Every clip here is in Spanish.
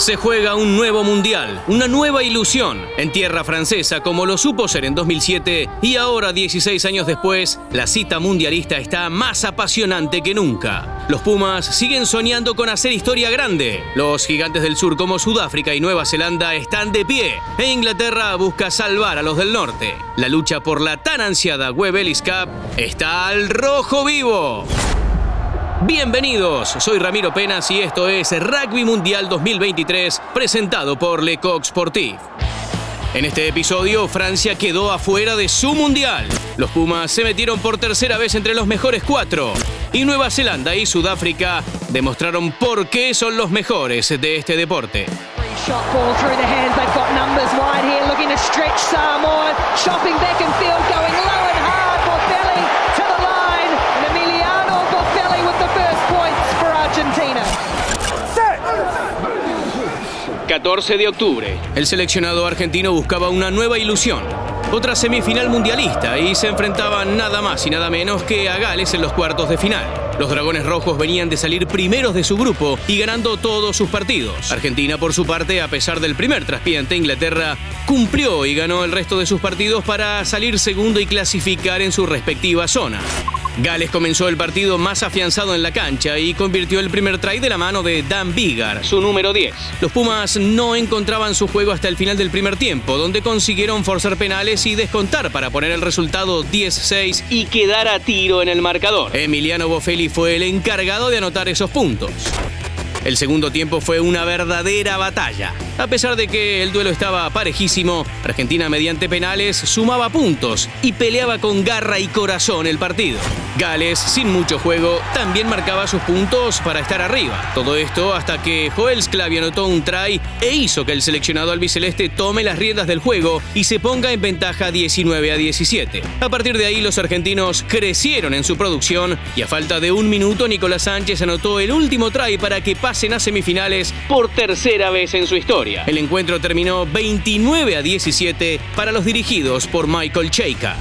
Se juega un nuevo mundial, una nueva ilusión, en tierra francesa como lo supo ser en 2007 y ahora 16 años después, la cita mundialista está más apasionante que nunca. Los Pumas siguen soñando con hacer historia grande. Los gigantes del sur como Sudáfrica y Nueva Zelanda están de pie e Inglaterra busca salvar a los del norte. La lucha por la tan ansiada Web Ellis Cup está al rojo vivo. Bienvenidos, soy Ramiro Penas y esto es Rugby Mundial 2023 presentado por Le Coq Sportif. En este episodio, Francia quedó afuera de su mundial. Los Pumas se metieron por tercera vez entre los mejores cuatro. Y Nueva Zelanda y Sudáfrica demostraron por qué son los mejores de este deporte. 14 de octubre. El seleccionado argentino buscaba una nueva ilusión. Otra semifinal mundialista y se enfrentaban nada más y nada menos que a Gales en los cuartos de final. Los Dragones Rojos venían de salir primeros de su grupo y ganando todos sus partidos. Argentina, por su parte, a pesar del primer traspié ante Inglaterra, cumplió y ganó el resto de sus partidos para salir segundo y clasificar en su respectiva zona. Gales comenzó el partido más afianzado en la cancha y convirtió el primer try de la mano de Dan Vigar, su número 10. Los Pumas no encontraban su juego hasta el final del primer tiempo, donde consiguieron forzar penales y descontar para poner el resultado 10-6 y quedar a tiro en el marcador. Emiliano Boffelli fue el encargado de anotar esos puntos. El segundo tiempo fue una verdadera batalla. A pesar de que el duelo estaba parejísimo, Argentina mediante penales sumaba puntos y peleaba con garra y corazón el partido. Gales, sin mucho juego, también marcaba sus puntos para estar arriba. Todo esto hasta que Joel Sclavi anotó un try e hizo que el seleccionado albiceleste tome las riendas del juego y se ponga en ventaja 19 a 17. A partir de ahí los argentinos crecieron en su producción y a falta de un minuto Nicolás Sánchez anotó el último try para que pasen a semifinales por tercera vez en su historia. El encuentro terminó 29 a 17 para los dirigidos por Michael Cheika.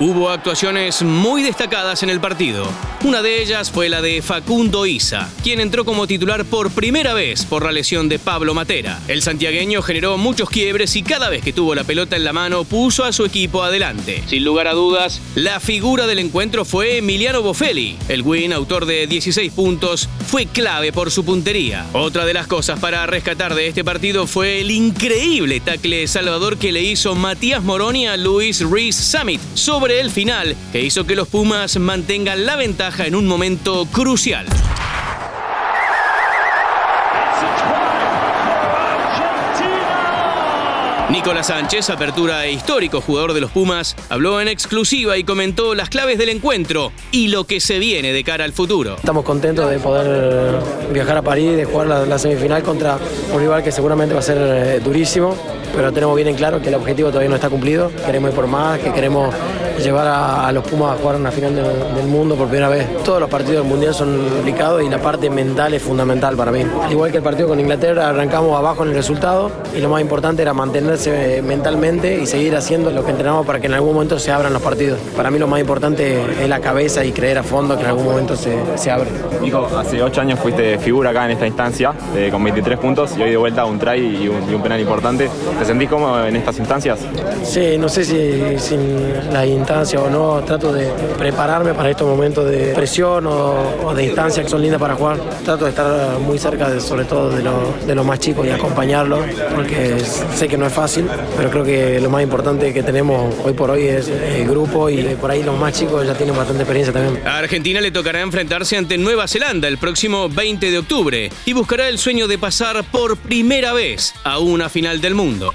Hubo actuaciones muy destacadas en el partido. Una de ellas fue la de Facundo Isa, quien entró como titular por primera vez por la lesión de Pablo Matera. El santiagueño generó muchos quiebres y cada vez que tuvo la pelota en la mano puso a su equipo adelante. Sin lugar a dudas, la figura del encuentro fue Emiliano Boffelli. El win, autor de 16 puntos, fue clave por su puntería. Otra de las cosas para rescatar de este partido fue el increíble tackle salvador que le hizo Matías Moroni a Luis Rees Summit sobre el final que hizo que los Pumas mantengan la ventaja en un momento crucial. Nicolás Sánchez, apertura e histórico jugador de los Pumas, habló en exclusiva y comentó las claves del encuentro y lo que se viene de cara al futuro. Estamos contentos de poder viajar a París, de jugar la, semifinal contra un rival que seguramente va a ser eh, durísimo, pero tenemos bien en claro que el objetivo todavía no está cumplido. Queremos ir por más, que queremos llevar a, los Pumas a jugar una final del, mundo por primera vez. Todos los partidos del Mundial son complicados y la parte mental es fundamental para mí. Al igual que el partido con Inglaterra, arrancamos abajo en el resultado y lo más importante era mantenerse mentalmente y seguir haciendo lo que entrenamos para que en algún momento se abran los partidos. Para mí lo más importante es la cabeza y creer a fondo que en algún momento se, se abre. Nico, hace ocho años fuiste figura acá en esta instancia con 23 puntos y hoy de vuelta un try y un, penal importante. ¿Te sentís cómodo en estas instancias? Sí, no sé si sin la o no, trato de prepararme para estos momentos de presión o, de instancia que son lindas para jugar. Trato de estar muy cerca, de, sobre todo de, de los más chicos y acompañarlos, porque sé que no es fácil, pero creo que lo más importante que tenemos hoy por hoy es el grupo y por ahí los más chicos ya tienen bastante experiencia también. A Argentina le tocará enfrentarse ante Nueva Zelanda el próximo 20 de octubre y buscará el sueño de pasar por primera vez a una final del mundo.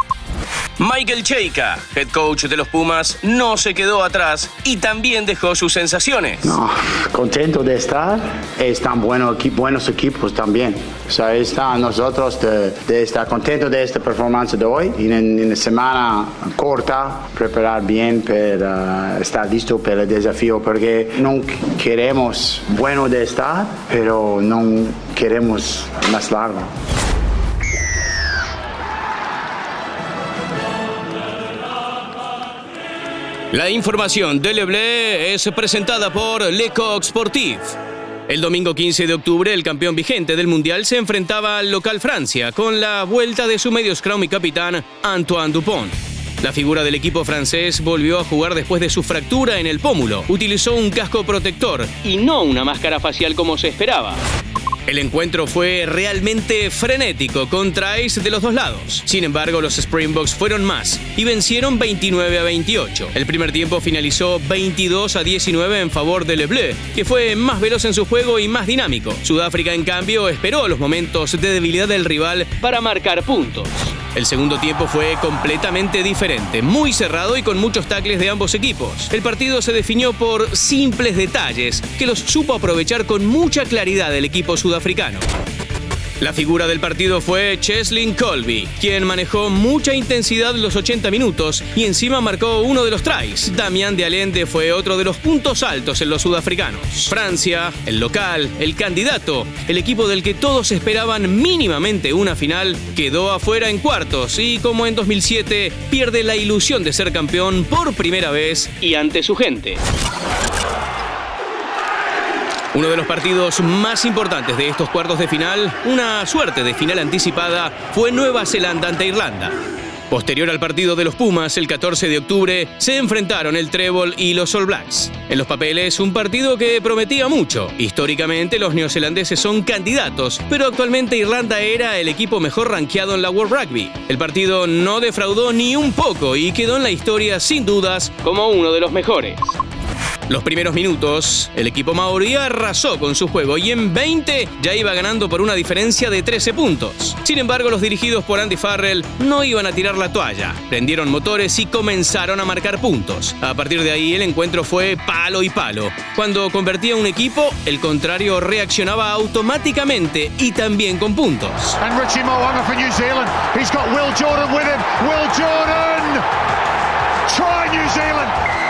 Michael Cheika, head coach de los Pumas, no se quedó atrás y también dejó sus sensaciones. No, contento de estar. Están buenos, buenos equipos también. O sea, está nosotros de, estar contento de esta performance de hoy y en, una semana corta preparar bien para estar listo para el desafío porque no queremos bueno de estar, pero no queremos más largo. La información de Leblé es presentada por Le Coq Sportif. El domingo 15 de octubre, el campeón vigente del Mundial se enfrentaba al local Francia con la vuelta de su medio scrum y capitán Antoine Dupont. La figura del equipo francés volvió a jugar después de su fractura en el pómulo. Utilizó un casco protector y no una máscara facial como se esperaba. El encuentro fue realmente frenético, con tries de los dos lados. Sin embargo, los Springboks fueron más y vencieron 29 a 28. El primer tiempo finalizó 22 a 19 en favor de Le Bleu, que fue más veloz en su juego y más dinámico. Sudáfrica, en cambio, esperó los momentos de debilidad del rival para marcar puntos. El segundo tiempo fue completamente diferente, muy cerrado y con muchos tacles de ambos equipos. El partido se definió por simples detalles que los supo aprovechar con mucha claridad el equipo sudafricano. La figura del partido fue Cheslin Colby, quien manejó mucha intensidad los 80 minutos y encima marcó uno de los tries. Damián de Allende fue otro de los puntos altos en los sudafricanos. Francia, el local, el candidato, el equipo del que todos esperaban mínimamente una final, quedó afuera en cuartos y como en 2007 pierde la ilusión de ser campeón por primera vez y ante su gente. Uno de los partidos más importantes de estos cuartos de final, una suerte de final anticipada, fue Nueva Zelanda ante Irlanda. Posterior al partido de los Pumas, el 14 de octubre, se enfrentaron el Trébol y los All Blacks. En los papeles, un partido que prometía mucho. Históricamente, los neozelandeses son candidatos, pero actualmente Irlanda era el equipo mejor rankeado en la World Rugby. El partido no defraudó ni un poco y quedó en la historia, sin dudas, como uno de los mejores. Los primeros minutos, el equipo maorí arrasó con su juego y en 20 ya iba ganando por una diferencia de 13 puntos. Sin embargo, los dirigidos por Andy Farrell no iban a tirar la toalla. Prendieron motores y comenzaron a marcar puntos. A partir de ahí, el encuentro fue palo y palo. Cuando convertía un equipo, el contrario reaccionaba automáticamente y también con puntos. Will Jordan Will Jordan! Try New Zealand!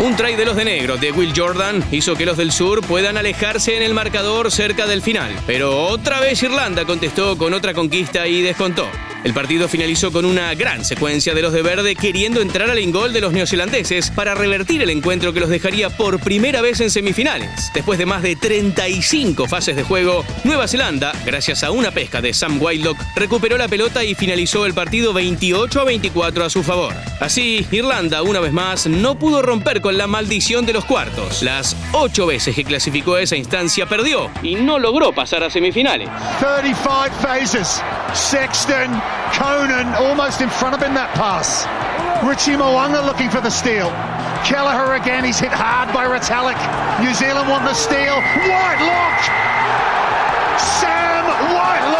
Un try de los de negro de Will Jordan hizo que los del sur puedan alejarse en el marcador cerca del final. Pero otra vez Irlanda contestó con otra conquista y descontó. El partido finalizó con una gran secuencia de los de verde queriendo entrar al ingol de los neozelandeses para revertir el encuentro que los dejaría por primera vez en semifinales. Después de más de 35 fases de juego, Nueva Zelanda, gracias a una pesca de Sam Whitelock, recuperó la pelota y finalizó el partido 28 a 24 a su favor. Así, Irlanda, una vez más, no pudo romper con la maldición de los cuartos. Las ocho veces que clasificó a esa instancia perdió y no logró pasar a semifinales. 35 faces. Sexton Conan almost in front of him that pass. Richie Moanga looking for the steal. Kelleher again, he's hit hard by Retallick. New Zealand want the steal. Whitelock! Sam Whitelock!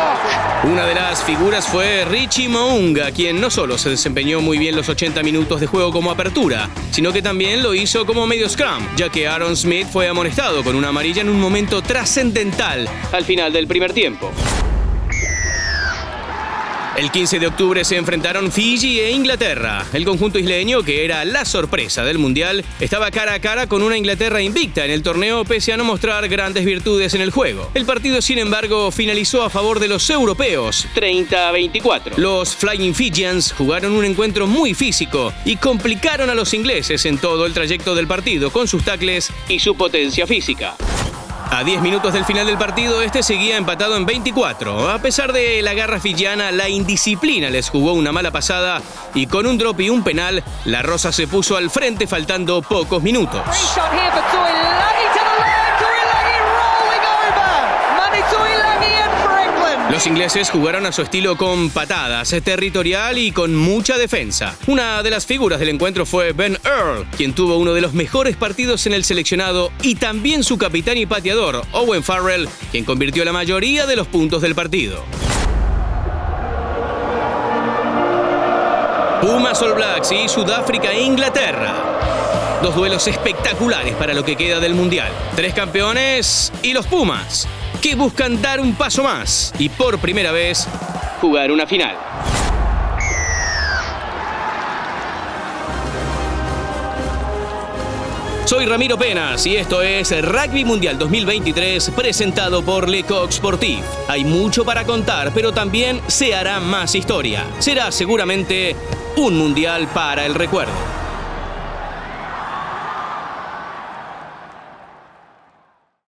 Una de las figuras fue Richie Mounga, quien no solo se desempeñó muy bien los 80 minutos de juego como apertura, sino que también lo hizo como medio scrum, ya que Aaron Smith fue amonestado con una amarilla en un momento trascendental al final del primer tiempo. El 15 de octubre se enfrentaron Fiji e Inglaterra. El conjunto isleño, que era la sorpresa del Mundial, estaba cara a cara con una Inglaterra invicta en el torneo pese a no mostrar grandes virtudes en el juego. El partido, sin embargo, finalizó a favor de los europeos, 30 a 24. Los Flying Fijians jugaron un encuentro muy físico y complicaron a los ingleses en todo el trayecto del partido con sus tacles y su potencia física. A 10 minutos del final del partido, este seguía empatado en 24. A pesar de la garra fijiana, la indisciplina les jugó una mala pasada y con un drop y un penal, la Rosa se puso al frente faltando pocos minutos. Los ingleses jugaron a su estilo con patadas, territorial y con mucha defensa. Una de las figuras del encuentro fue Ben Earl, quien tuvo uno de los mejores partidos en el seleccionado, y también su capitán y pateador, Owen Farrell, quien convirtió la mayoría de los puntos del partido. Pumas All Blacks y Sudáfrica e Inglaterra. Dos duelos espectaculares para lo que queda del Mundial. Tres campeones y los Pumas que buscan dar un paso más y por primera vez jugar una final. Soy Ramiro Penas y esto es Rugby Mundial 2023 presentado por Le Coq Sportif. Hay mucho para contar, pero también se hará más historia. Será seguramente un mundial para el recuerdo.